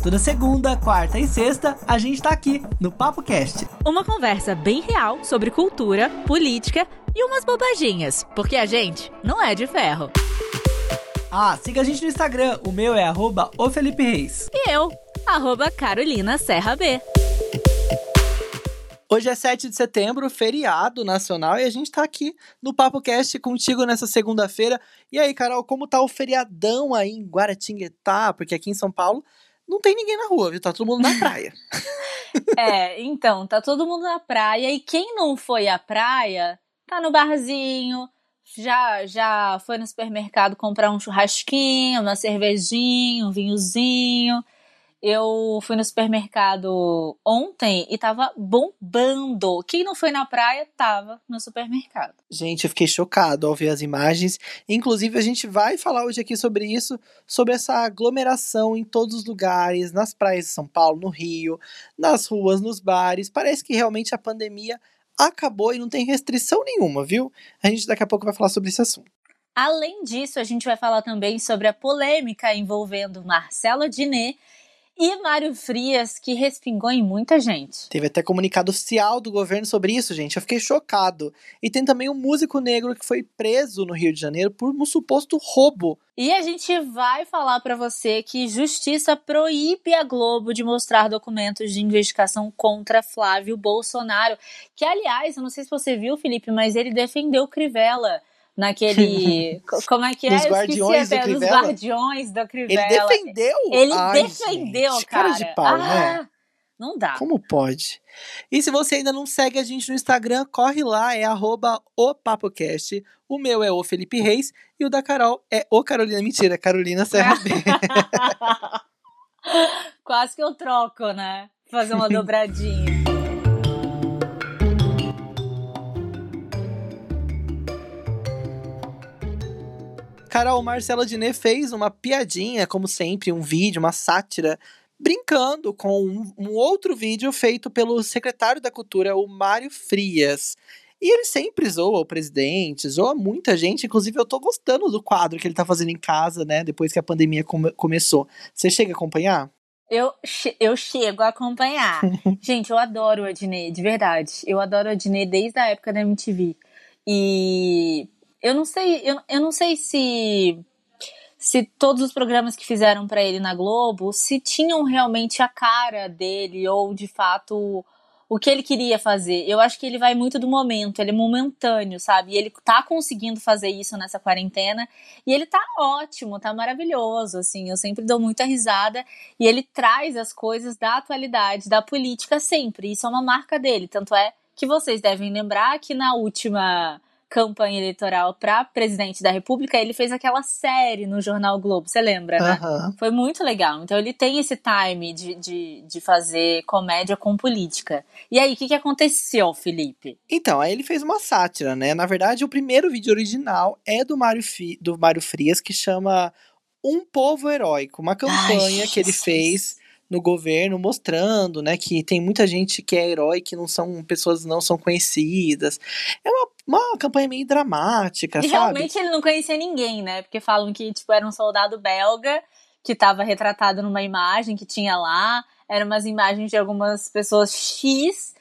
Toda segunda, quarta e sexta, a gente tá aqui no Papo Cast. Uma conversa bem real sobre cultura, política e umas bobaginhas, porque a gente não é de ferro. Ah, siga a gente no Instagram, o meu é arroba o Felipe Reis. E eu, arroba Carolina Serra B. Hoje é 7 de setembro, feriado nacional, e a gente tá aqui no Papo Cast contigo nessa segunda-feira. E aí, Carol, como tá o feriadão aí em Guaratinguetá? Porque aqui em São Paulo não tem ninguém na rua, viu? Tá todo mundo na praia. é, então, tá todo mundo na praia, e quem não foi à praia, tá no barzinho, já já foi no supermercado comprar um churrasquinho, uma cervejinha, um vinhozinho. Eu fui no supermercado ontem e tava bombando. Quem não foi na praia tava no supermercado. Gente, eu fiquei chocado ao ver as imagens. Inclusive, a gente vai falar hoje aqui sobre isso, sobre essa aglomeração em todos os lugares, nas praias de São Paulo, no Rio, nas ruas, nos bares. Parece que realmente a pandemia acabou e não tem restrição nenhuma, viu? A gente daqui a pouco vai falar sobre esse assunto. Além disso, a gente vai falar também sobre a polêmica envolvendo Marcelo Diné e Mário Frias, que respingou em muita gente. Teve até comunicado oficial do governo sobre isso, gente. Eu fiquei chocado. E tem também um músico negro que foi preso no Rio de Janeiro por um suposto roubo. E a gente vai falar para você que justiça proíbe a Globo de mostrar documentos de investigação contra Flávio Bolsonaro, que aliás, eu não sei se você viu, Felipe, mas ele defendeu Crivella naquele. como é que é? Nos guardiões do Crivella. Nos guardiões do Crivella. Ele defendeu? Ele Ai, defendeu, gente, cara. cara de pau, ah, né? Não dá. Como pode? E se você ainda não segue a gente no Instagram, corre lá, é arroba o PapoCast. O meu é o Felipe Reis e o da Carol é o Carolina. Mentira, Carolina Serra B. Quase que eu troco, né? Fazer uma dobradinha. Carol, Marcela Diné fez uma piadinha, como sempre, um vídeo, uma sátira, brincando com um, um, outro vídeo feito pelo secretário da Cultura, o Mário Frias. E ele sempre zoa o presidente, zoa muita gente. Inclusive, eu tô gostando do quadro que ele tá fazendo em casa, né? Depois que a pandemia come começou. Você chega a acompanhar? Eu, eu chego a acompanhar. gente, eu adoro o Adnet, de verdade. Eu adoro o Adnet desde a época da MTV. E eu não sei, eu, eu não sei se se todos os programas que fizeram para ele na Globo se tinham realmente a cara dele ou de fato o que ele queria fazer. Eu acho que ele vai muito do momento, ele é momentâneo, sabe? E ele tá conseguindo fazer isso nessa quarentena e ele tá ótimo, tá maravilhoso, assim. Eu sempre dou muita risada e ele traz as coisas da atualidade, da política sempre. Isso é uma marca dele, tanto é que vocês devem lembrar que na última campanha eleitoral para presidente da República, ele fez aquela série no Jornal Globo, você lembra, né? Uhum. Foi muito legal. Então ele tem esse time de, de, de fazer comédia com política. E aí, o que, que aconteceu, Felipe? Então, aí ele fez uma sátira, né? Na verdade, o primeiro vídeo original é do Mário, Fi, do Mário Frias, que chama Um Povo Heróico, uma campanha Ai, que ele fez no governo mostrando, né, que tem muita gente que é herói que não são pessoas não são conhecidas. É uma, uma campanha meio dramática, e sabe? Realmente ele não conhecia ninguém, né? Porque falam que tipo era um soldado belga que estava retratado numa imagem que tinha lá, eram umas imagens de algumas pessoas X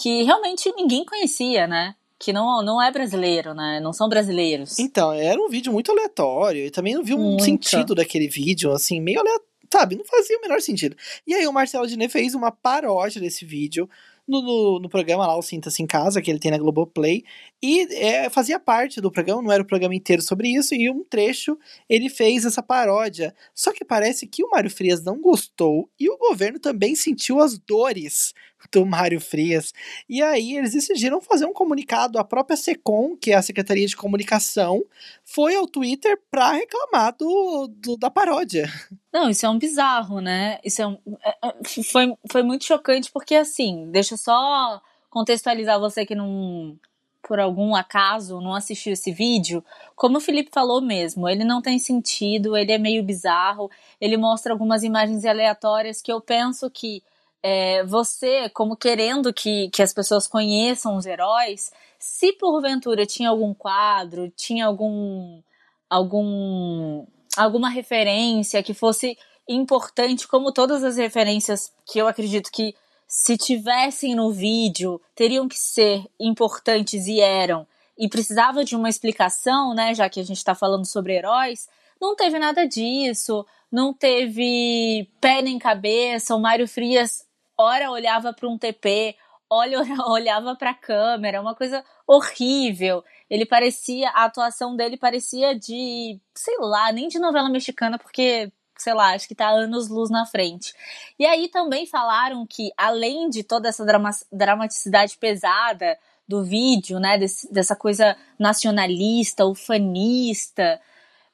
que realmente ninguém conhecia, né? que não, não é brasileiro, né? Não são brasileiros. Então, era um vídeo muito aleatório. E também não vi um muito. sentido daquele vídeo, assim, meio aleatório sabe, não fazia o menor sentido. E aí o Marcelo Diné fez uma paródia desse vídeo no, no, no, programa lá, o Sinta-se em Casa, que ele tem na Globoplay, e é, fazia parte do programa, não era o programa inteiro sobre isso, e um trecho ele fez essa paródia. Só que parece que o Mário Frias não gostou, e o governo também sentiu as dores do Mário Frias. E aí eles decidiram fazer um comunicado. A própria SECOM, que é a Secretaria de Comunicação, foi ao Twitter para reclamar do, do, da paródia. Não, isso é um bizarro, né? Isso é um, é, é, foi, foi muito chocante porque, assim, deixa eu só contextualizar você que não, por algum acaso, não assistiu esse vídeo. Como o Felipe falou mesmo, ele não tem sentido, ele é meio bizarro, ele mostra algumas imagens aleatórias que eu penso que é, você, como querendo que, que as pessoas conheçam os heróis, se porventura tinha algum quadro, tinha algum algum alguma referência que fosse importante como todas as referências que eu acredito que se tivessem no vídeo teriam que ser importantes e eram e precisava de uma explicação, né, já que a gente está falando sobre heróis, não teve nada disso, não teve pé nem cabeça. O Mário Frias, ora olhava para um TP, olha, olhava para a câmera, uma coisa horrível. Ele parecia, a atuação dele parecia de, sei lá, nem de novela mexicana, porque sei lá, acho que tá anos luz na frente. E aí também falaram que, além de toda essa drama dramaticidade pesada do vídeo, né, desse, dessa coisa nacionalista, ufanista,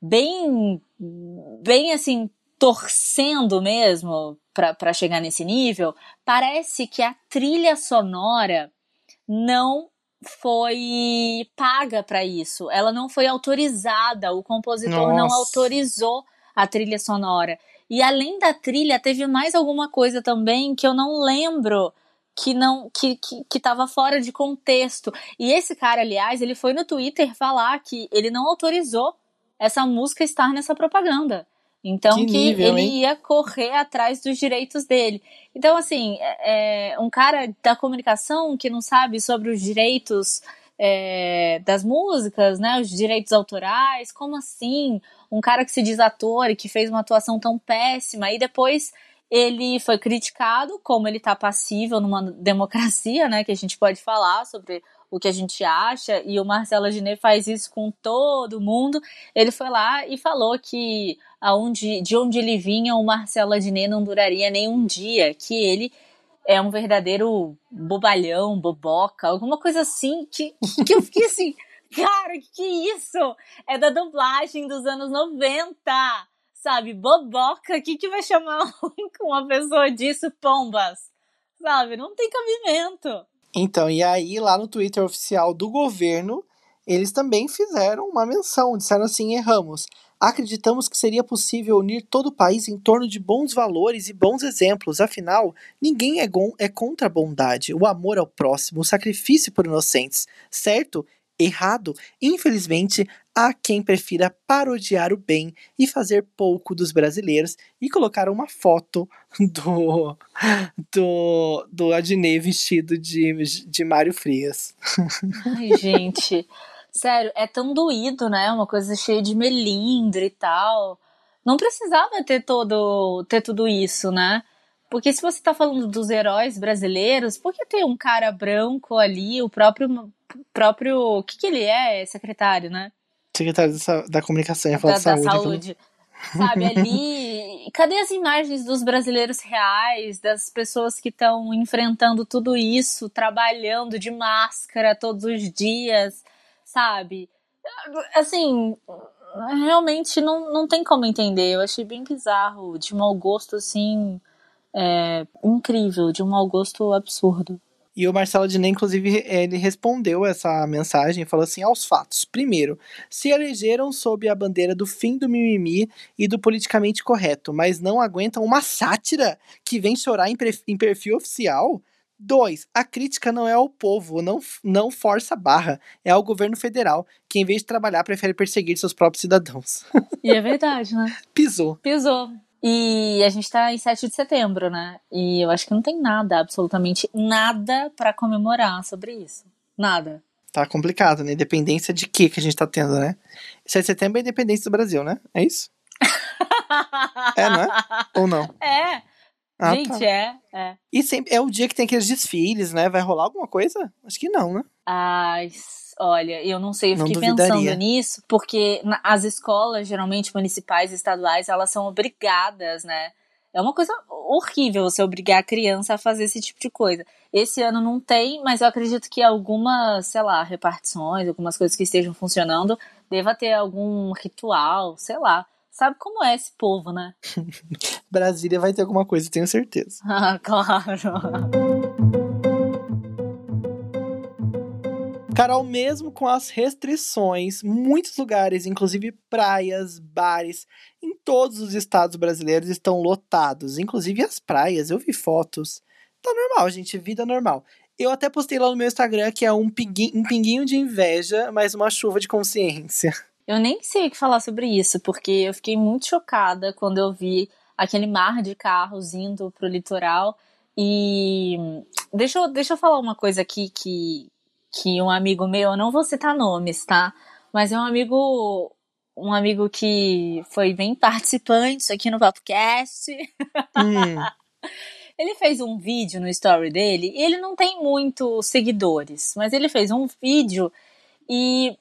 bem, bem assim, torcendo mesmo para chegar nesse nível, parece que a trilha sonora não foi paga para isso. Ela não foi autorizada, o compositor Nossa. não autorizou a trilha sonora. E além da trilha, teve mais alguma coisa também que eu não lembro que não que, que, que fora de contexto. E esse cara, aliás, ele foi no Twitter falar que ele não autorizou essa música estar nessa propaganda. Então que, que nível, ele hein? ia correr atrás dos direitos dele. Então, assim, é, é, um cara da comunicação que não sabe sobre os direitos é, das músicas, né? Os direitos autorais, como assim? Um cara que se diz ator e que fez uma atuação tão péssima e depois ele foi criticado, como ele está passível numa democracia, né? Que a gente pode falar sobre o que a gente acha, e o Marcelo Aginet faz isso com todo mundo. Ele foi lá e falou que aonde, de onde ele vinha, o Marcelo Aginet não duraria nem um dia, que ele é um verdadeiro bobalhão, boboca, alguma coisa assim, que, que eu fiquei assim, cara, que, que isso? É da dublagem dos anos 90, sabe? Boboca, que, que vai chamar uma pessoa disso, pombas? Sabe? Não tem cabimento. Então, e aí lá no Twitter oficial do governo, eles também fizeram uma menção, disseram assim: erramos. Acreditamos que seria possível unir todo o país em torno de bons valores e bons exemplos, afinal, ninguém é, é contra a bondade, o amor ao próximo, o sacrifício por inocentes, certo? Errado? Infelizmente, há quem prefira parodiar o bem e fazer pouco dos brasileiros e colocar uma foto do do, do Adnei vestido de, de Mário Frias. Ai, gente. Sério, é tão doído, né? Uma coisa cheia de melindre e tal. Não precisava ter todo ter tudo isso, né? Porque se você tá falando dos heróis brasileiros, por que tem um cara branco ali, o próprio próprio, o que que ele é? Secretário, né? Secretário da, da comunicação, ia falar da, saúde. Da saúde. Sabe, ali. Cadê as imagens dos brasileiros reais, das pessoas que estão enfrentando tudo isso, trabalhando de máscara todos os dias? Sabe? Assim, realmente não, não tem como entender. Eu achei bem bizarro, de mau gosto, assim, é, incrível, de um mau gosto absurdo. E o Marcelo Diné, inclusive, ele respondeu essa mensagem falou assim: aos fatos. Primeiro, se elegeram sob a bandeira do fim do mimimi e do politicamente correto, mas não aguentam uma sátira que vem chorar em perfil oficial? Dois, a crítica não é ao povo, não, não força a barra, é ao governo federal, que em vez de trabalhar prefere perseguir seus próprios cidadãos. E é verdade, né? Pisou. Pisou. E a gente tá em 7 de setembro, né? E eu acho que não tem nada, absolutamente nada para comemorar sobre isso. Nada. Tá complicado, né? Independência de que que a gente tá tendo, né? 7 de setembro é a independência do Brasil, né? É isso? é, não é? Ou não? É. Ah, Gente, tá. é, é. E sempre é o dia que tem aqueles desfiles, né? Vai rolar alguma coisa? Acho que não, né? Ai, olha, eu não sei, eu fiquei pensando nisso, porque as escolas, geralmente municipais e estaduais, elas são obrigadas, né? É uma coisa horrível você obrigar a criança a fazer esse tipo de coisa. Esse ano não tem, mas eu acredito que algumas, sei lá, repartições, algumas coisas que estejam funcionando, deva ter algum ritual, sei lá Sabe como é esse povo, né? Brasília vai ter alguma coisa, tenho certeza. Ah, claro. Carol, mesmo com as restrições, muitos lugares, inclusive praias, bares, em todos os estados brasileiros estão lotados, inclusive as praias. Eu vi fotos. Tá normal, gente, vida normal. Eu até postei lá no meu Instagram que é um pinguinho, um pinguinho de inveja, mas uma chuva de consciência. Eu nem sei o que falar sobre isso, porque eu fiquei muito chocada quando eu vi aquele mar de carros indo pro litoral. E deixa eu, deixa eu falar uma coisa aqui que, que um amigo meu, eu não vou citar nomes, tá? Mas é um amigo um amigo que foi bem participante aqui no podcast. Hum. ele fez um vídeo no story dele e ele não tem muitos seguidores, mas ele fez um vídeo e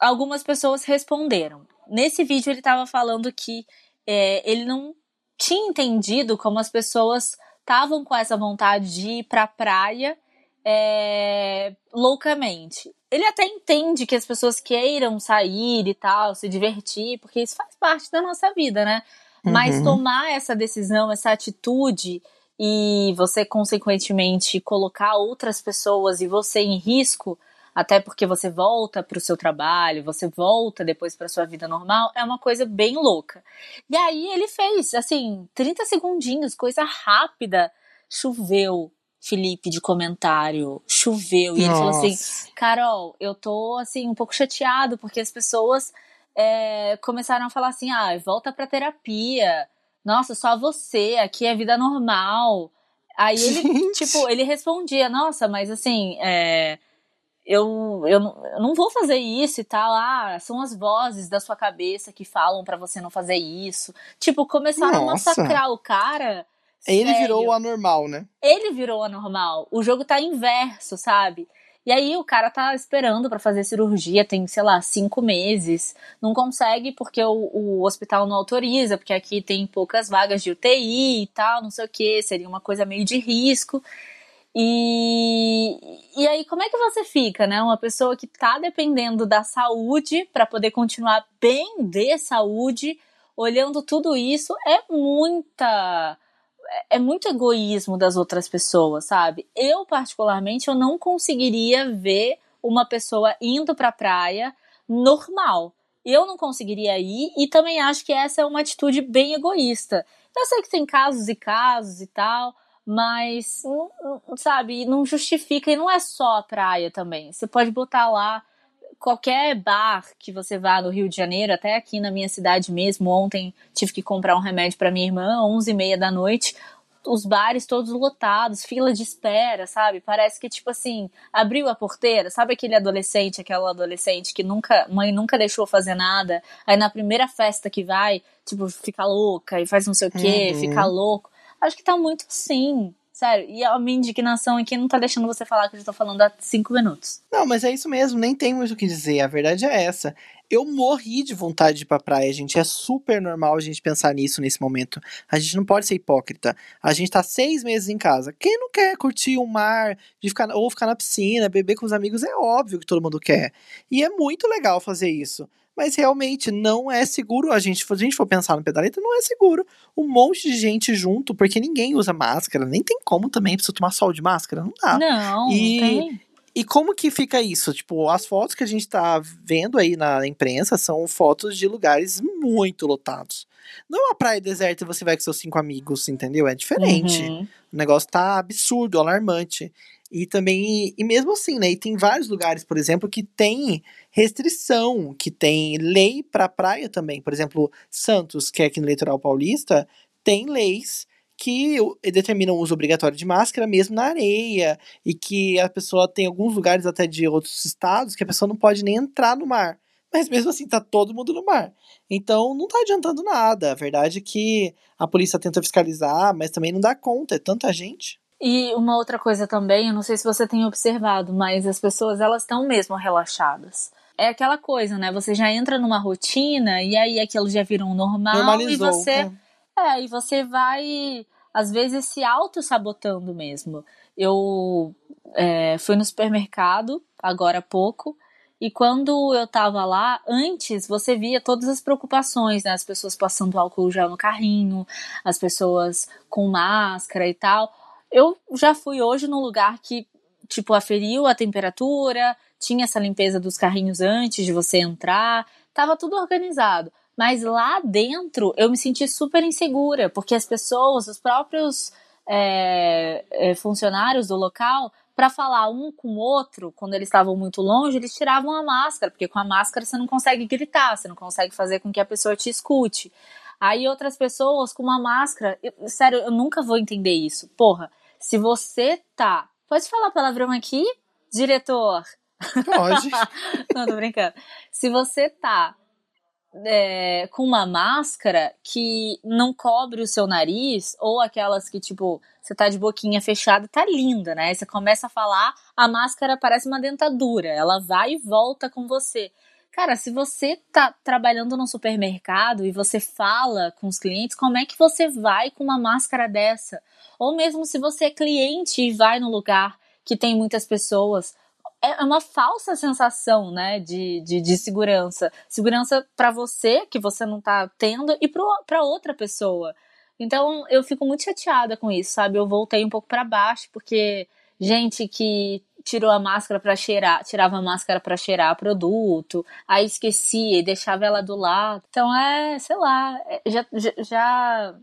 algumas pessoas responderam. Nesse vídeo ele estava falando que é, ele não tinha entendido como as pessoas estavam com essa vontade de ir pra praia é, loucamente. Ele até entende que as pessoas queiram sair e tal, se divertir, porque isso faz parte da nossa vida, né? Uhum. Mas tomar essa decisão, essa atitude e você, consequentemente, colocar outras pessoas e você em risco, até porque você volta para o seu trabalho, você volta depois para sua vida normal, é uma coisa bem louca. E aí ele fez, assim, 30 segundinhos, coisa rápida, choveu, Felipe de comentário, choveu. E Nossa. ele falou assim: Carol, eu tô assim, um pouco chateado, porque as pessoas é, começaram a falar assim: ah, volta pra terapia. Nossa, só você, aqui é vida normal. Aí ele, tipo, ele respondia: Nossa, mas assim, é, eu, eu, eu não vou fazer isso e tal. Ah, são as vozes da sua cabeça que falam para você não fazer isso. Tipo, começaram Nossa. a massacrar o cara. Ele sério. virou o anormal, né? Ele virou o anormal. O jogo tá inverso, sabe? E aí o cara tá esperando para fazer cirurgia, tem, sei lá, cinco meses. Não consegue porque o, o, hospital não autoriza, porque aqui tem poucas vagas de UTI e tal, não sei o que, seria uma coisa meio de risco. E, e aí, como é que você fica, né? Uma pessoa que tá dependendo da saúde para poder continuar bem de saúde, olhando tudo isso, é muita. É muito egoísmo das outras pessoas, sabe? Eu, particularmente, eu não conseguiria ver uma pessoa indo pra praia normal. Eu não conseguiria ir e também acho que essa é uma atitude bem egoísta. Eu sei que tem casos e casos e tal, mas, sabe, não justifica e não é só a praia também. Você pode botar lá qualquer bar que você vá no Rio de Janeiro, até aqui na minha cidade mesmo. Ontem tive que comprar um remédio para minha irmã, 11 e meia da noite. Os bares todos lotados, fila de espera, sabe? Parece que, tipo assim, abriu a porteira. Sabe aquele adolescente, aquela adolescente que nunca, mãe nunca deixou fazer nada. Aí na primeira festa que vai, tipo, fica louca e faz não sei o quê, uhum. fica louco. Acho que tá muito sim. Sério, e a minha indignação aqui não tá deixando você falar que eu já tô falando há cinco minutos. Não, mas é isso mesmo, nem tem muito o que dizer. A verdade é essa. Eu morri de vontade de ir pra praia, gente. É super normal a gente pensar nisso nesse momento. A gente não pode ser hipócrita. A gente tá seis meses em casa. Quem não quer curtir o mar, de ficar, ou ficar na piscina, beber com os amigos, é óbvio que todo mundo quer. E é muito legal fazer isso mas realmente não é seguro. A gente, se a gente for pensar no pedaleta, não é seguro. Um monte de gente junto, porque ninguém usa máscara, nem tem como também, precisa tomar sol de máscara, não dá. Não, e, não tem. E como que fica isso? Tipo, as fotos que a gente tá vendo aí na imprensa são fotos de lugares muito lotados. Não é uma praia deserta e você vai com seus cinco amigos, entendeu? É diferente. Uhum. O negócio tá absurdo, alarmante. E também, e mesmo assim, né? E tem vários lugares, por exemplo, que tem restrição, que tem lei para praia também. Por exemplo, Santos, que é aqui no litoral paulista, tem leis que determinam o uso obrigatório de máscara mesmo na areia. E que a pessoa tem alguns lugares até de outros estados que a pessoa não pode nem entrar no mar. Mas mesmo assim, tá todo mundo no mar. Então não tá adiantando nada. A verdade é que a polícia tenta fiscalizar, mas também não dá conta, é tanta gente. E uma outra coisa também, eu não sei se você tem observado, mas as pessoas elas estão mesmo relaxadas. É aquela coisa, né? Você já entra numa rotina e aí aquilo já vira um normal Normalizou, e você é. é, e você vai às vezes se auto sabotando mesmo. Eu é, fui no supermercado agora há pouco e quando eu tava lá, antes você via todas as preocupações, né? As pessoas passando álcool gel no carrinho, as pessoas com máscara e tal. Eu já fui hoje num lugar que, tipo, aferiu a temperatura, tinha essa limpeza dos carrinhos antes de você entrar, tava tudo organizado. Mas lá dentro eu me senti super insegura, porque as pessoas, os próprios é, funcionários do local, para falar um com o outro, quando eles estavam muito longe, eles tiravam a máscara, porque com a máscara você não consegue gritar, você não consegue fazer com que a pessoa te escute. Aí outras pessoas com uma máscara. Eu, sério, eu nunca vou entender isso. Porra, se você tá. Pode falar palavrão aqui, diretor? Pode. Não, tô brincando. Se você tá é, com uma máscara que não cobre o seu nariz, ou aquelas que, tipo, você tá de boquinha fechada, tá linda, né? Você começa a falar, a máscara parece uma dentadura, ela vai e volta com você. Cara, se você tá trabalhando no supermercado e você fala com os clientes, como é que você vai com uma máscara dessa? Ou mesmo se você é cliente e vai no lugar que tem muitas pessoas, é uma falsa sensação, né, de, de, de segurança. Segurança para você, que você não tá tendo, e para outra pessoa. Então, eu fico muito chateada com isso, sabe? Eu voltei um pouco para baixo, porque gente que tirou a máscara para cheirar, tirava a máscara para cheirar produto, aí esquecia e deixava ela do lado. Então é, sei lá, é, já, já,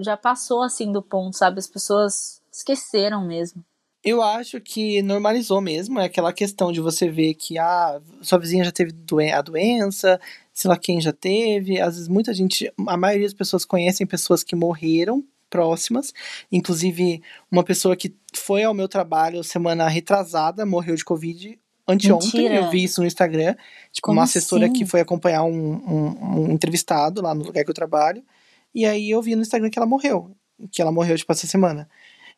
já passou assim do ponto, sabe? As pessoas esqueceram mesmo. Eu acho que normalizou mesmo, é aquela questão de você ver que ah, sua vizinha já teve doen a doença, sei lá quem já teve. Às vezes muita gente, a maioria das pessoas conhecem pessoas que morreram próximas. Inclusive, uma pessoa que foi ao meu trabalho semana retrasada morreu de Covid anteontem. Mentira. Eu vi isso no Instagram. Tipo, Como uma assessora assim? que foi acompanhar um, um, um entrevistado lá no lugar que eu trabalho. E aí eu vi no Instagram que ela morreu. Que ela morreu, tipo, essa semana.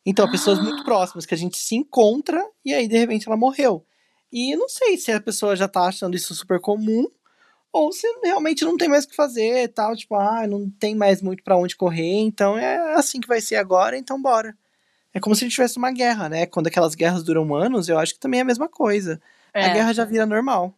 Então, pessoas muito próximas que a gente se encontra e aí de repente ela morreu. E não sei se a pessoa já tá achando isso super comum ou se realmente não tem mais o que fazer tal, tipo, ah, não tem mais muito para onde correr, então é assim que vai ser agora, então bora. É como se a gente tivesse uma guerra, né? Quando aquelas guerras duram anos, eu acho que também é a mesma coisa. É. A guerra já vira normal.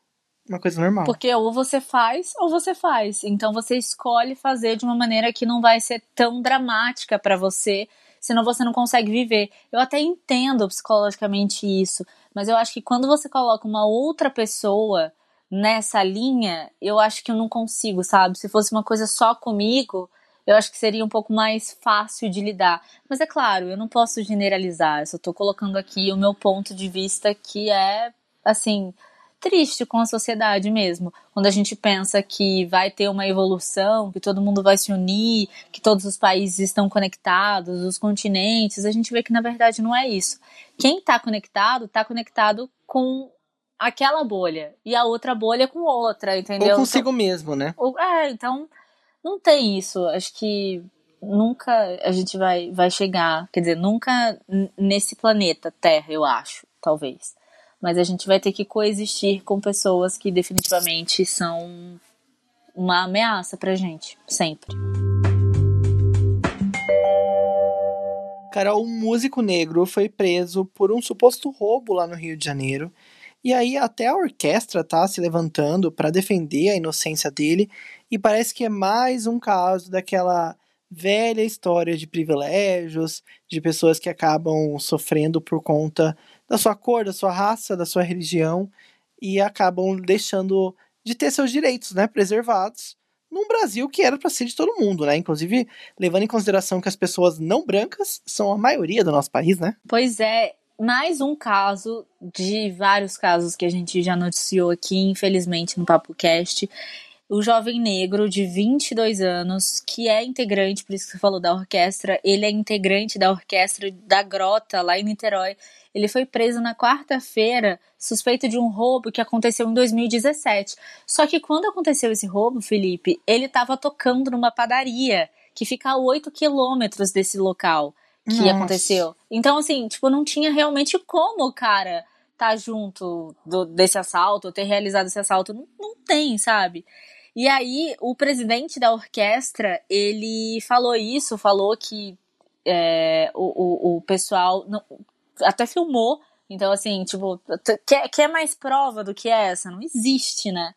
Uma coisa normal. Porque ou você faz ou você faz. Então você escolhe fazer de uma maneira que não vai ser tão dramática para você senão você não consegue viver. Eu até entendo psicologicamente isso, mas eu acho que quando você coloca uma outra pessoa nessa linha, eu acho que eu não consigo, sabe? Se fosse uma coisa só comigo, eu acho que seria um pouco mais fácil de lidar. Mas é claro, eu não posso generalizar, eu só tô colocando aqui o meu ponto de vista que é, assim, triste com a sociedade mesmo. Quando a gente pensa que vai ter uma evolução, que todo mundo vai se unir, que todos os países estão conectados, os continentes, a gente vê que na verdade não é isso. Quem está conectado, está conectado com aquela bolha e a outra bolha com outra, entendeu? Ou consigo então, mesmo, né? Ou, é, então não tem isso. Acho que nunca a gente vai, vai chegar, quer dizer, nunca nesse planeta Terra, eu acho, talvez mas a gente vai ter que coexistir com pessoas que definitivamente são uma ameaça pra gente, sempre. Carol, um músico negro foi preso por um suposto roubo lá no Rio de Janeiro. E aí até a orquestra tá se levantando para defender a inocência dele, e parece que é mais um caso daquela velha história de privilégios, de pessoas que acabam sofrendo por conta da sua cor, da sua raça, da sua religião e acabam deixando de ter seus direitos, né, preservados num Brasil que era para ser de todo mundo, né? Inclusive, levando em consideração que as pessoas não brancas são a maioria do nosso país, né? Pois é, mais um caso de vários casos que a gente já noticiou aqui, infelizmente, no Papo Cast, o jovem negro de 22 anos, que é integrante, por isso que você falou da orquestra, ele é integrante da orquestra da Grota, lá em Niterói. Ele foi preso na quarta-feira, suspeito de um roubo que aconteceu em 2017. Só que quando aconteceu esse roubo, Felipe, ele estava tocando numa padaria que fica a 8 quilômetros desse local que Nossa. aconteceu. Então, assim, tipo, não tinha realmente como o cara tá junto do, desse assalto, ou ter realizado esse assalto. Não, não tem, sabe? E aí, o presidente da orquestra, ele falou isso, falou que é, o, o, o, pessoal não, até filmou. Então, assim, tipo, quer, quer mais prova do que essa? Não existe, né?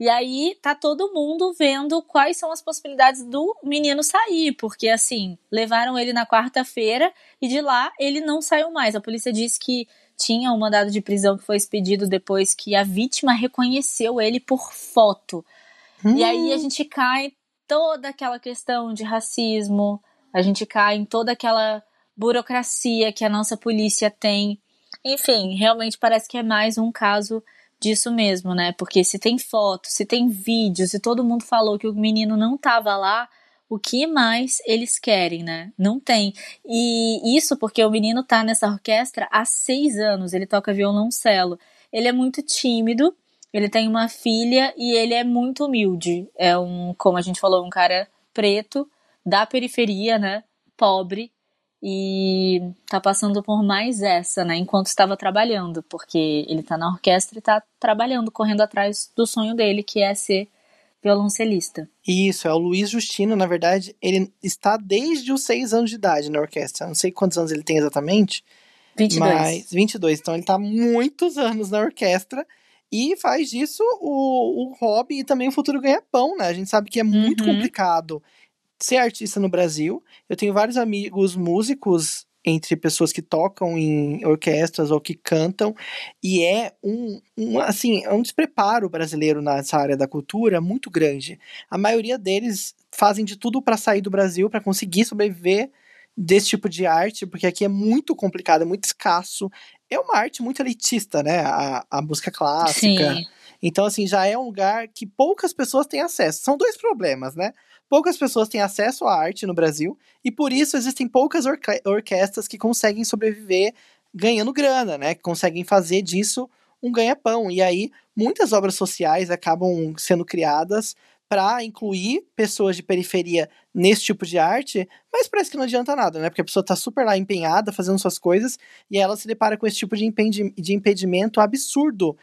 E aí tá todo mundo vendo quais são as possibilidades do menino sair, porque assim, levaram ele na quarta-feira e de lá ele não saiu mais. A polícia disse que tinha um mandado de prisão que foi expedido depois que a vítima reconheceu ele por foto. Hum. E aí a hum. gente cai toda aquela questão de racismo, a gente cai em toda aquela burocracia que a nossa polícia tem. Enfim, realmente parece que é mais um caso disso mesmo, né? Porque se tem fotos, se tem vídeos, se todo mundo falou que o menino não estava lá, o que mais eles querem, né? Não tem. E isso porque o menino tá nessa orquestra há seis anos, ele toca violoncelo. Ele é muito tímido, ele tem uma filha e ele é muito humilde. É um, como a gente falou, um cara preto, da periferia, né? Pobre. E tá passando por mais essa, né? Enquanto estava trabalhando, porque ele tá na orquestra e tá trabalhando, correndo atrás do sonho dele, que é ser violoncelista. Isso, é o Luiz Justino, na verdade, ele está desde os seis anos de idade na orquestra. Não sei quantos anos ele tem exatamente. 22. Mas 22, então ele está muitos anos na orquestra e faz disso o, o hobby e também o futuro ganha-pão, né? A gente sabe que é muito uhum. complicado ser artista no Brasil. Eu tenho vários amigos músicos entre pessoas que tocam em orquestras ou que cantam e é um, um assim é um despreparo brasileiro nessa área da cultura muito grande. A maioria deles fazem de tudo para sair do Brasil para conseguir sobreviver desse tipo de arte porque aqui é muito complicado é muito escasso. É uma arte muito elitista né? A, a música clássica. Sim. então assim já é um lugar que poucas pessoas têm acesso. São dois problemas né poucas pessoas têm acesso à arte no Brasil e por isso existem poucas orque orquestras que conseguem sobreviver ganhando grana, né? Que conseguem fazer disso um ganha-pão. E aí, muitas obras sociais acabam sendo criadas para incluir pessoas de periferia nesse tipo de arte, mas parece que não adianta nada, né? Porque a pessoa está super lá empenhada, fazendo suas coisas, e ela se depara com esse tipo de impedimento absurdo,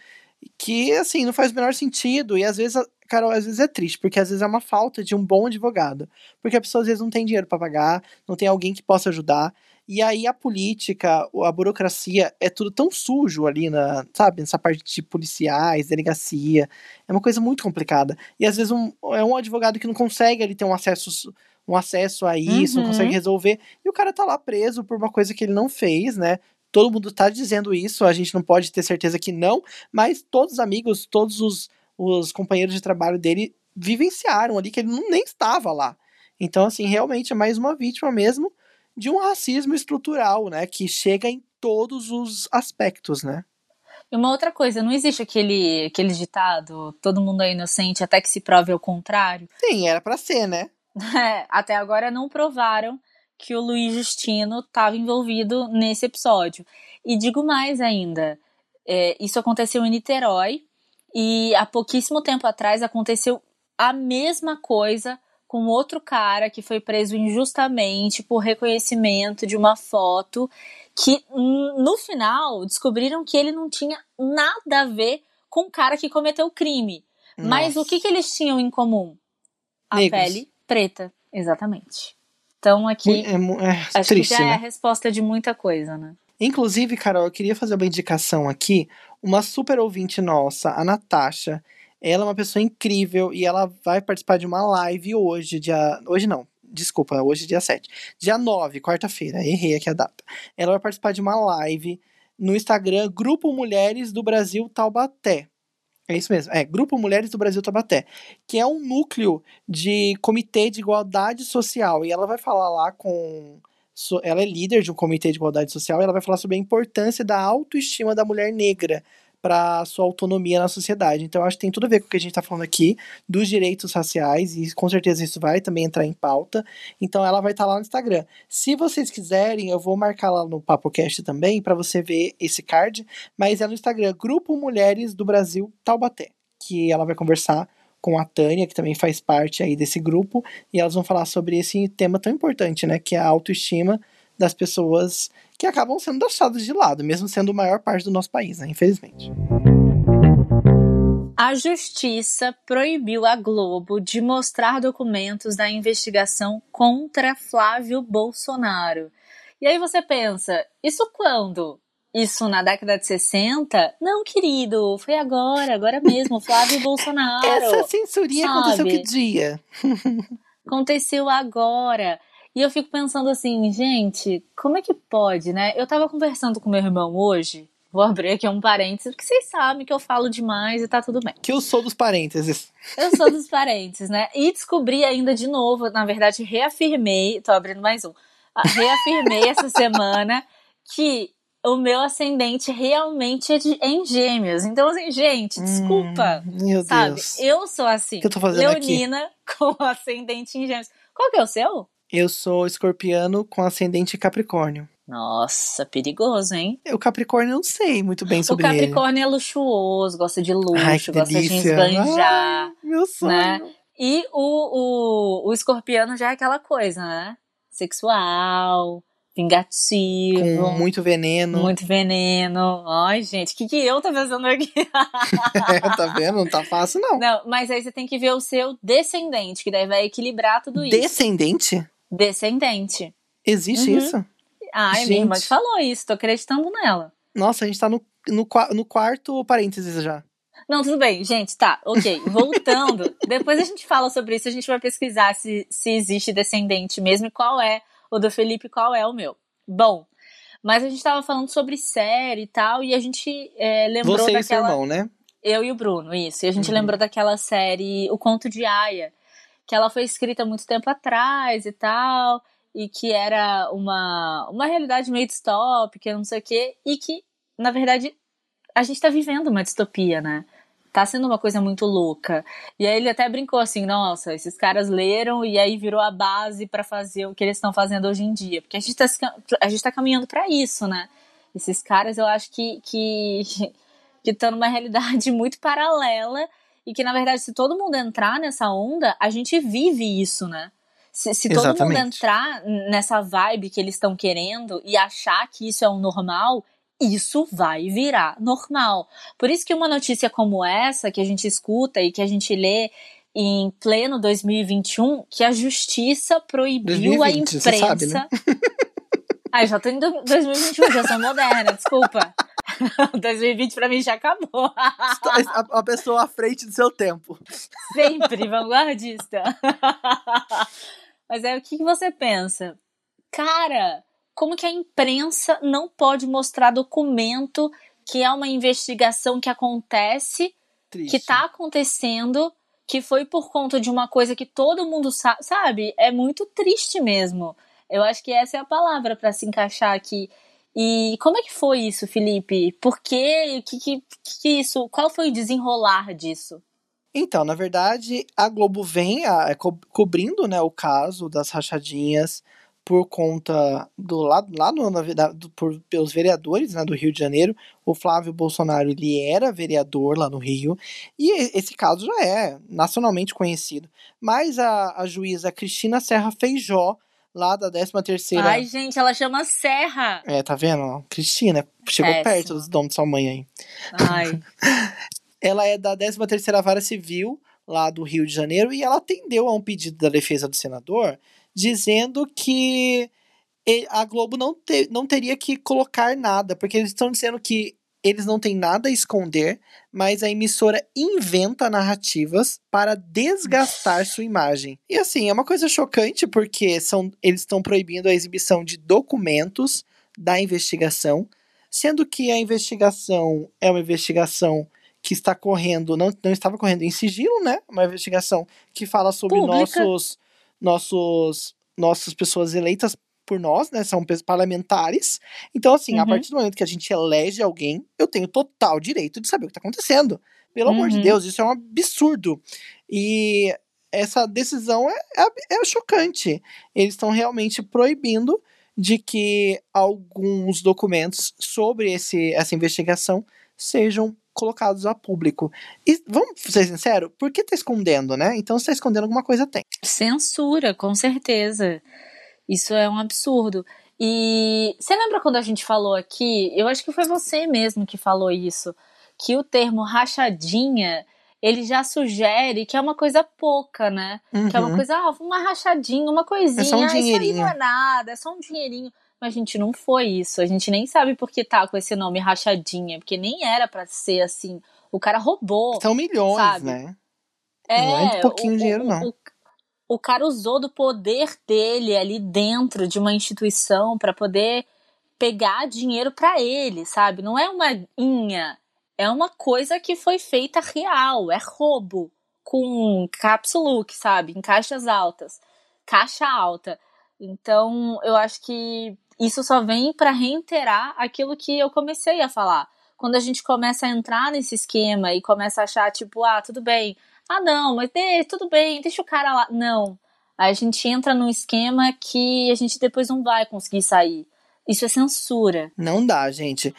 que, assim, não faz o menor sentido, e às vezes Carol, às vezes é triste, porque às vezes é uma falta de um bom advogado. Porque a pessoa às vezes não tem dinheiro para pagar, não tem alguém que possa ajudar. E aí a política, a burocracia é tudo tão sujo ali na, sabe, nessa parte de policiais, delegacia. É uma coisa muito complicada. E às vezes um, é um advogado que não consegue ali ter um acesso um acesso a isso, uhum. não consegue resolver. E o cara tá lá preso por uma coisa que ele não fez, né? Todo mundo tá dizendo isso, a gente não pode ter certeza que não, mas todos os amigos, todos os os companheiros de trabalho dele vivenciaram ali que ele nem estava lá. Então, assim, realmente é mais uma vítima mesmo de um racismo estrutural, né? Que chega em todos os aspectos, né? E uma outra coisa, não existe aquele, aquele ditado, todo mundo é inocente até que se prove ao contrário? Sim, era para ser, né? É, até agora não provaram que o Luiz Justino estava envolvido nesse episódio. E digo mais ainda, é, isso aconteceu em Niterói, e há pouquíssimo tempo atrás aconteceu a mesma coisa com outro cara que foi preso injustamente por reconhecimento de uma foto que no final descobriram que ele não tinha nada a ver com o cara que cometeu o crime. Nossa. Mas o que, que eles tinham em comum? A Negros. pele preta, exatamente. Então aqui é, é, acho triste, que já né? é a resposta de muita coisa, né? Inclusive, Carol, eu queria fazer uma indicação aqui uma super ouvinte nossa, a Natasha. Ela é uma pessoa incrível e ela vai participar de uma live hoje, dia. Hoje não, desculpa, hoje dia 7. Dia 9, quarta-feira, errei aqui a data. Ela vai participar de uma live no Instagram Grupo Mulheres do Brasil Taubaté. É isso mesmo, é Grupo Mulheres do Brasil Taubaté, que é um núcleo de comitê de igualdade social. E ela vai falar lá com ela é líder de um comitê de igualdade social e ela vai falar sobre a importância da autoestima da mulher negra para sua autonomia na sociedade. Então, acho que tem tudo a ver com o que a gente está falando aqui, dos direitos raciais, e com certeza isso vai também entrar em pauta. Então, ela vai estar tá lá no Instagram. Se vocês quiserem, eu vou marcar lá no PapoCast também, para você ver esse card, mas é no Instagram, Grupo Mulheres do Brasil Taubaté, que ela vai conversar com a Tânia, que também faz parte aí desse grupo, e elas vão falar sobre esse tema tão importante, né, que é a autoestima das pessoas que acabam sendo deixadas de lado, mesmo sendo a maior parte do nosso país, né, infelizmente. A justiça proibiu a Globo de mostrar documentos da investigação contra Flávio Bolsonaro. E aí você pensa, isso quando? Isso na década de 60? Não, querido, foi agora, agora mesmo, Flávio Bolsonaro. Essa censurinha sabe? aconteceu que dia? aconteceu agora. E eu fico pensando assim, gente, como é que pode, né? Eu tava conversando com meu irmão hoje, vou abrir aqui um parênteses, porque vocês sabem que eu falo demais e tá tudo bem. Que eu sou dos parênteses. Eu sou dos parênteses, né? E descobri ainda de novo, na verdade, reafirmei, tô abrindo mais um, ah, reafirmei essa semana que o meu ascendente realmente é, de, é em gêmeos. Então, assim, gente, desculpa. Hum, meu sabe? Deus. Eu sou assim. O que eu tô fazendo Leonina aqui? com ascendente em gêmeos. Qual que é o seu? Eu sou escorpiano com ascendente Capricórnio. Nossa, perigoso, hein? O Capricórnio eu não sei muito bem sobre ele. O Capricórnio ele. é luxuoso, gosta de luxo, Ai, gosta de esbanjar. Ai, meu sonho. Né? E o, o, o escorpiano já é aquela coisa, né? Sexual, vingativo. Com muito veneno. Muito veneno. Ai, gente, o que, que eu tô fazendo aqui? é, tá vendo? Não tá fácil, não. Não, mas aí você tem que ver o seu descendente, que daí vai equilibrar tudo isso. Descendente? Descendente. Existe uhum. isso? Ai, gente. minha irmã te falou isso, tô acreditando nela. Nossa, a gente tá no, no, no quarto parênteses já. Não, tudo bem, gente, tá, ok. Voltando, depois a gente fala sobre isso, a gente vai pesquisar se, se existe descendente mesmo e qual é o do Felipe qual é o meu. Bom, mas a gente tava falando sobre série e tal, e a gente é, lembrou Você daquela... e seu irmão, né? Eu e o Bruno, isso. E a gente uhum. lembrou daquela série O Conto de Aya, que ela foi escrita muito tempo atrás e tal, e que era uma, uma realidade meio distópica, não sei o quê, e que, na verdade, a gente tá vivendo uma distopia, né? Tá sendo uma coisa muito louca. E aí ele até brincou assim, nossa, esses caras leram e aí virou a base para fazer o que eles estão fazendo hoje em dia. Porque a gente tá, a gente tá caminhando para isso, né? Esses caras eu acho que que que estão numa realidade muito paralela e que na verdade se todo mundo entrar nessa onda, a gente vive isso, né? Se, se todo mundo entrar nessa vibe que eles estão querendo e achar que isso é o normal, isso vai virar normal. Por isso que uma notícia como essa, que a gente escuta e que a gente lê em pleno 2021, que a justiça proibiu 2020, a imprensa. Sabe, né? ah, já tô em 2021, já sou moderna, desculpa. 2020 pra mim já acabou. a, pessoa à frente do seu tempo. Sempre vanguardista. Mas é o que você pensa? Cara, como que a imprensa não pode mostrar documento que é uma investigação que acontece, Triste. que está acontecendo, que foi por conta de uma coisa que todo mundo sabe, sabe? É muito triste mesmo. Eu acho que essa é a palavra para se encaixar aqui. E como é que foi isso, Felipe? Por quê? Que, que, que isso? Qual foi o desenrolar disso? Então, na verdade, a Globo vem a, co cobrindo né, o caso das rachadinhas por conta do lado lá no, do, por, pelos vereadores né, do Rio de Janeiro. O Flávio Bolsonaro ele era vereador lá no Rio e esse caso já é nacionalmente conhecido. Mas a, a juíza Cristina Serra Feijó lá da 13 terceira. Ai, gente, ela chama Serra. É, tá vendo? Cristina, chegou perto dos nomes de sua mãe aí. Ai. ela é da 13 terceira Vara Civil lá do Rio de Janeiro e ela atendeu a um pedido da defesa do senador dizendo que a Globo não, te, não teria que colocar nada, porque eles estão dizendo que eles não têm nada a esconder, mas a emissora inventa narrativas para desgastar sua imagem. E assim, é uma coisa chocante porque são, eles estão proibindo a exibição de documentos da investigação, sendo que a investigação é uma investigação que está correndo, não, não estava correndo em sigilo, né? Uma investigação que fala sobre Pública. nossos nossos nossas pessoas eleitas por nós, né? São parlamentares. Então, assim, uhum. a partir do momento que a gente elege alguém, eu tenho total direito de saber o que está acontecendo. Pelo uhum. amor de uhum. Deus, isso é um absurdo. E essa decisão é, é, é chocante. Eles estão realmente proibindo de que alguns documentos sobre esse, essa investigação sejam colocados a público. E vamos ser sinceros, por que tá escondendo, né? Então, se tá escondendo alguma coisa, tem. Censura, com certeza. Isso é um absurdo. E você lembra quando a gente falou aqui? Eu acho que foi você mesmo que falou isso. Que o termo rachadinha ele já sugere que é uma coisa pouca, né? Uhum. Que é uma uhum. coisa, ah, uma rachadinha, uma coisinha, é só um isso aí não é nada, é só um dinheirinho. Mas, gente, não foi isso. A gente nem sabe por que tá com esse nome rachadinha, porque nem era para ser assim. O cara roubou. São milhões, sabe? né? É, não é de pouquinho o, dinheiro, não. O, o cara usou do poder dele ali dentro de uma instituição para poder pegar dinheiro para ele, sabe? Não é uma inha, é uma coisa que foi feita real, é roubo com cápsula, sabe? Em caixas altas, caixa alta. Então, eu acho que isso só vem para reiterar aquilo que eu comecei a falar. Quando a gente começa a entrar nesse esquema e começa a achar, tipo, ah, tudo bem. Ah, não, mas de, tudo bem, deixa o cara lá. Não. a gente entra num esquema que a gente depois não vai conseguir sair. Isso é censura. Não dá, gente.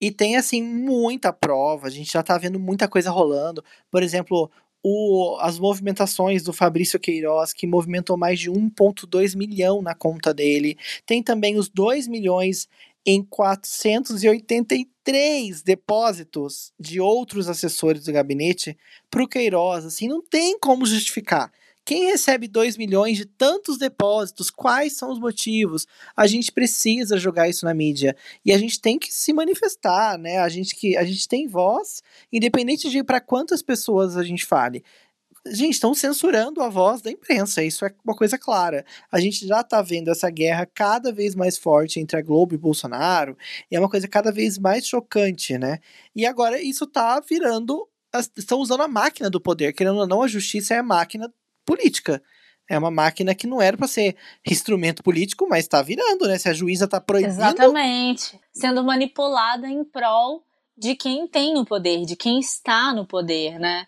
E tem, assim, muita prova, a gente já tá vendo muita coisa rolando. Por exemplo, o, as movimentações do Fabrício Queiroz, que movimentou mais de 1,2 milhão na conta dele. Tem também os 2 milhões em 483 depósitos de outros assessores do gabinete para o Queiroz. Assim, não tem como justificar. Quem recebe 2 milhões de tantos depósitos? Quais são os motivos? A gente precisa jogar isso na mídia. E a gente tem que se manifestar, né? A gente, que, a gente tem voz, independente de para quantas pessoas a gente fale. Gente, estão censurando a voz da imprensa, isso é uma coisa clara. A gente já está vendo essa guerra cada vez mais forte entre a Globo e Bolsonaro, e é uma coisa cada vez mais chocante, né? E agora isso está virando. Estão usando a máquina do poder, querendo ou não, a justiça é a máquina política. É uma máquina que não era para ser instrumento político, mas está virando, né? Se a juíza está proibindo. Exatamente. Sendo manipulada em prol de quem tem o poder, de quem está no poder, né?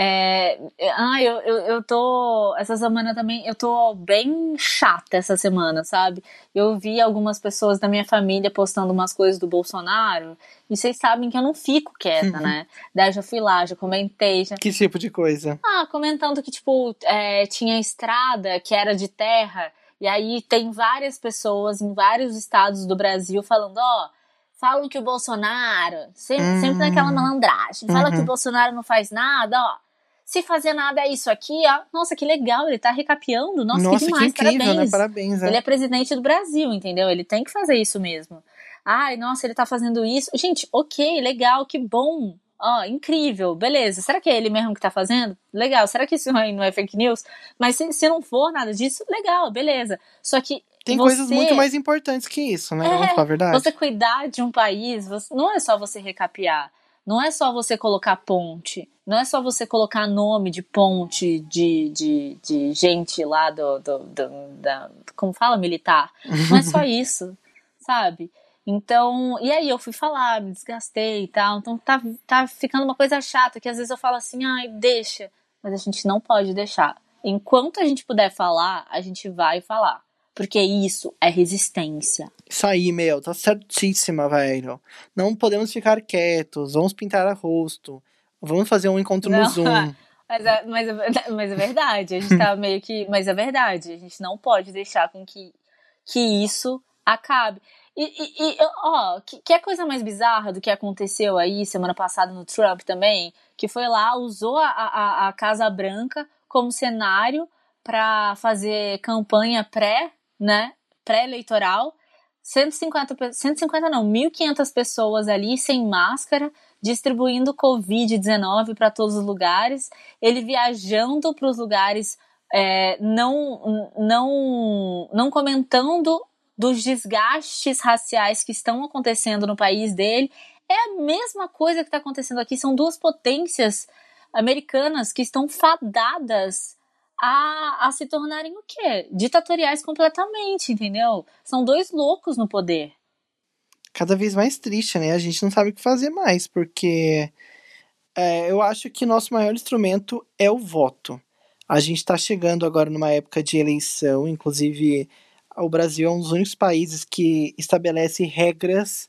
É, ah, eu, eu, eu tô. Essa semana também. Eu tô bem chata essa semana, sabe? Eu vi algumas pessoas da minha família postando umas coisas do Bolsonaro. E vocês sabem que eu não fico quieta, uhum. né? Daí já fui lá, já comentei. Já... Que tipo de coisa? Ah, comentando que, tipo, é, tinha estrada que era de terra. E aí tem várias pessoas em vários estados do Brasil falando: ó. Oh, falam que o Bolsonaro, sempre, uhum. sempre naquela malandragem, fala uhum. que o Bolsonaro não faz nada, ó. Se fazer nada é isso aqui, ó. Nossa, que legal, ele tá recapeando. Nossa, Nossa que demais, que incrível, parabéns. Né? Parabéns, é. Ele é presidente do Brasil, entendeu? Ele tem que fazer isso mesmo. Ai, nossa, ele tá fazendo isso. Gente, ok, legal, que bom. Ó, incrível, beleza. Será que é ele mesmo que tá fazendo? Legal. Será que isso não é fake news? Mas se, se não for nada disso, legal, beleza. Só que tem você... coisas muito mais importantes que isso, né? É, Vamos falar a verdade. Você cuidar de um país, você... não é só você recapear. Não é só você colocar ponte. Não é só você colocar nome de ponte de, de, de gente lá do, do, do da, como fala, militar. Não é só isso, sabe? Então, e aí eu fui falar, me desgastei e tal. Então tá, tá ficando uma coisa chata que às vezes eu falo assim, ai, deixa. Mas a gente não pode deixar. Enquanto a gente puder falar, a gente vai falar. Porque isso é resistência. Isso aí, meu, tá certíssima, velho. Não podemos ficar quietos, vamos pintar a rosto. Vamos fazer um encontro não, no Zoom. Mas é, mas, é, mas é verdade, a gente tá meio que. Mas é verdade, a gente não pode deixar com que, que isso acabe. E, e, e ó, que, que é coisa mais bizarra do que aconteceu aí semana passada no Trump também, que foi lá, usou a, a, a Casa Branca como cenário para fazer campanha pré né, pré-eleitoral, 150, 150 não, 1.500 pessoas ali sem máscara, distribuindo Covid-19 para todos os lugares, ele viajando para os lugares, é, não, não, não comentando dos desgastes raciais que estão acontecendo no país dele. É a mesma coisa que está acontecendo aqui, são duas potências americanas que estão fadadas a, a se tornarem o quê? Ditatoriais completamente, entendeu? São dois loucos no poder. Cada vez mais triste, né? A gente não sabe o que fazer mais, porque é, eu acho que nosso maior instrumento é o voto. A gente está chegando agora numa época de eleição, inclusive o Brasil é um dos únicos países que estabelece regras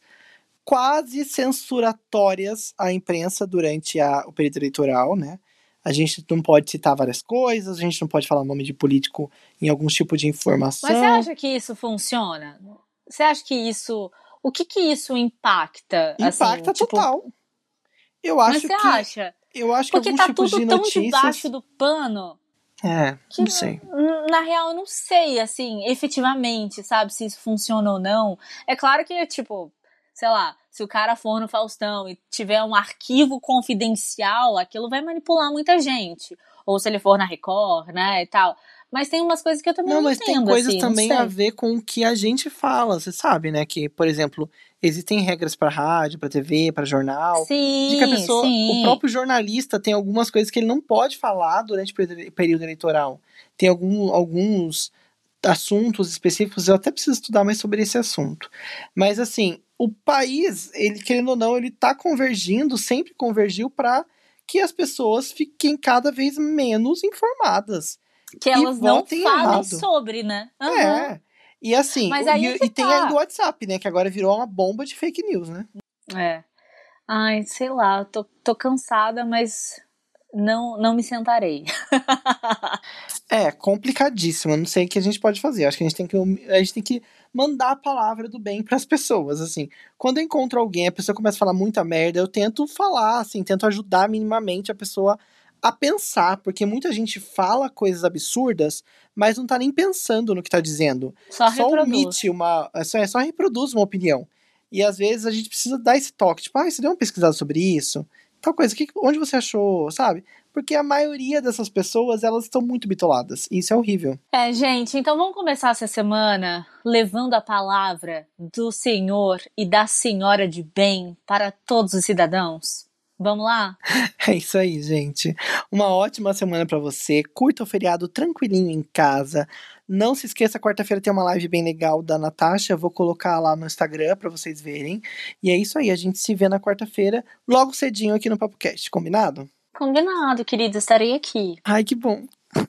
quase censuratórias à imprensa durante a, o período eleitoral, né? A gente não pode citar várias coisas, a gente não pode falar nome de político em algum tipo de informação. Mas você acha que isso funciona? Você acha que isso. O que que isso impacta? Assim, impacta assim, total. Tipo... Eu acho Mas você que. acha? Eu acho Porque que tá tudo de tão notícias... debaixo do pano. É, não sei. Na, na real, eu não sei, assim, efetivamente, sabe, se isso funciona ou não. É claro que, tipo, sei lá, se o cara for no Faustão e tiver um arquivo confidencial, aquilo vai manipular muita gente. Ou se ele for na Record, né, e tal. Mas tem umas coisas que eu também não, não mas entendo, tem coisas assim, também a ver com o que a gente fala, você sabe, né? Que, por exemplo, existem regras para rádio, para TV, para jornal. Sim, de que a pessoa, sim. o próprio jornalista tem algumas coisas que ele não pode falar durante o período eleitoral. Tem algum, alguns assuntos específicos, eu até preciso estudar mais sobre esse assunto. Mas assim, o país, ele querendo ou não, ele tá convergindo, sempre convergiu para que as pessoas fiquem cada vez menos informadas. que elas não falem errado. sobre, né? Uhum. É. E assim, Mas aí e, e tem tá. ainda o WhatsApp, né? Que agora virou uma bomba de fake news, né? É. Ai, sei lá, tô, tô cansada, mas não, não me sentarei. é, complicadíssimo. Não sei o que a gente pode fazer. Acho que a gente tem que, a gente tem que mandar a palavra do bem para as pessoas. Assim, quando eu encontro alguém, a pessoa começa a falar muita merda, eu tento falar, assim, tento ajudar minimamente a pessoa a pensar, porque muita gente fala coisas absurdas, mas não tá nem pensando no que tá dizendo. Só, só omite uma. É, só, é, só reproduz uma opinião. E às vezes a gente precisa dar esse toque, tipo, ah, você deu uma pesquisada sobre isso? Tal coisa, que, onde você achou, sabe? Porque a maioria dessas pessoas, elas estão muito bitoladas. E isso é horrível. É, gente, então vamos começar essa semana levando a palavra do Senhor e da Senhora de bem para todos os cidadãos? Vamos lá? É isso aí, gente. Uma ótima semana para você. Curta o feriado tranquilinho em casa. Não se esqueça, quarta-feira tem uma live bem legal da Natasha. vou colocar lá no Instagram para vocês verem. E é isso aí, a gente se vê na quarta-feira, logo cedinho aqui no PapoCast, combinado? Combinado, querido, estarei aqui. Ai, que bom.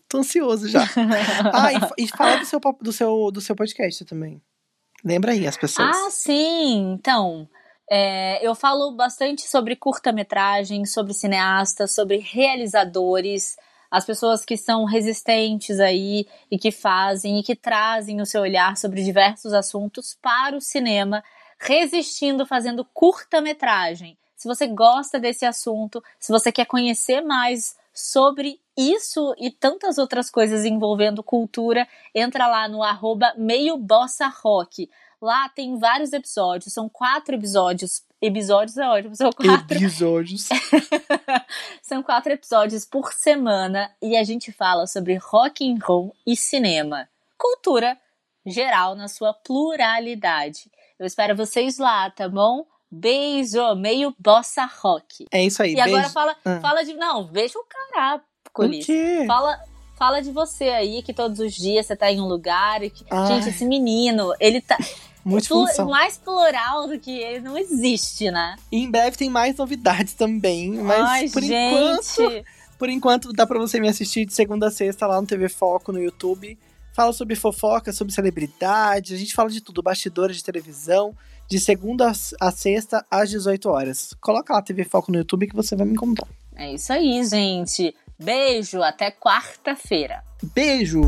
Tô ansioso já. ah, e, e fala do seu, do, seu, do seu podcast também. Lembra aí as pessoas. Ah, sim. Então, é, eu falo bastante sobre curta-metragem, sobre cineastas, sobre realizadores, as pessoas que são resistentes aí e que fazem e que trazem o seu olhar sobre diversos assuntos para o cinema, resistindo fazendo curta-metragem. Se você gosta desse assunto, se você quer conhecer mais sobre isso e tantas outras coisas envolvendo cultura, entra lá no arroba meio bossa rock. Lá tem vários episódios, são quatro episódios. Episódios é ótimo, são quatro. Episódios. são quatro episódios por semana e a gente fala sobre rock and roll e cinema. Cultura geral na sua pluralidade. Eu espero vocês lá, tá bom? Beijo, meio bossa rock. É isso aí. E beijo. agora fala, ah. fala de. Não, veja o cará, Colis. Fala, fala de você aí, que todos os dias você tá em um lugar. E que, gente, esse menino, ele tá. Multifunção. mais plural do que ele não existe, né? E em breve tem mais novidades também, mas Ai, por gente. enquanto, por enquanto dá para você me assistir de segunda a sexta lá no TV Foco no YouTube. Fala sobre fofoca, sobre celebridades, a gente fala de tudo, bastidores de televisão, de segunda a sexta às 18 horas. Coloca lá TV Foco no YouTube que você vai me encontrar. É isso aí, gente. Beijo, até quarta-feira. Beijo.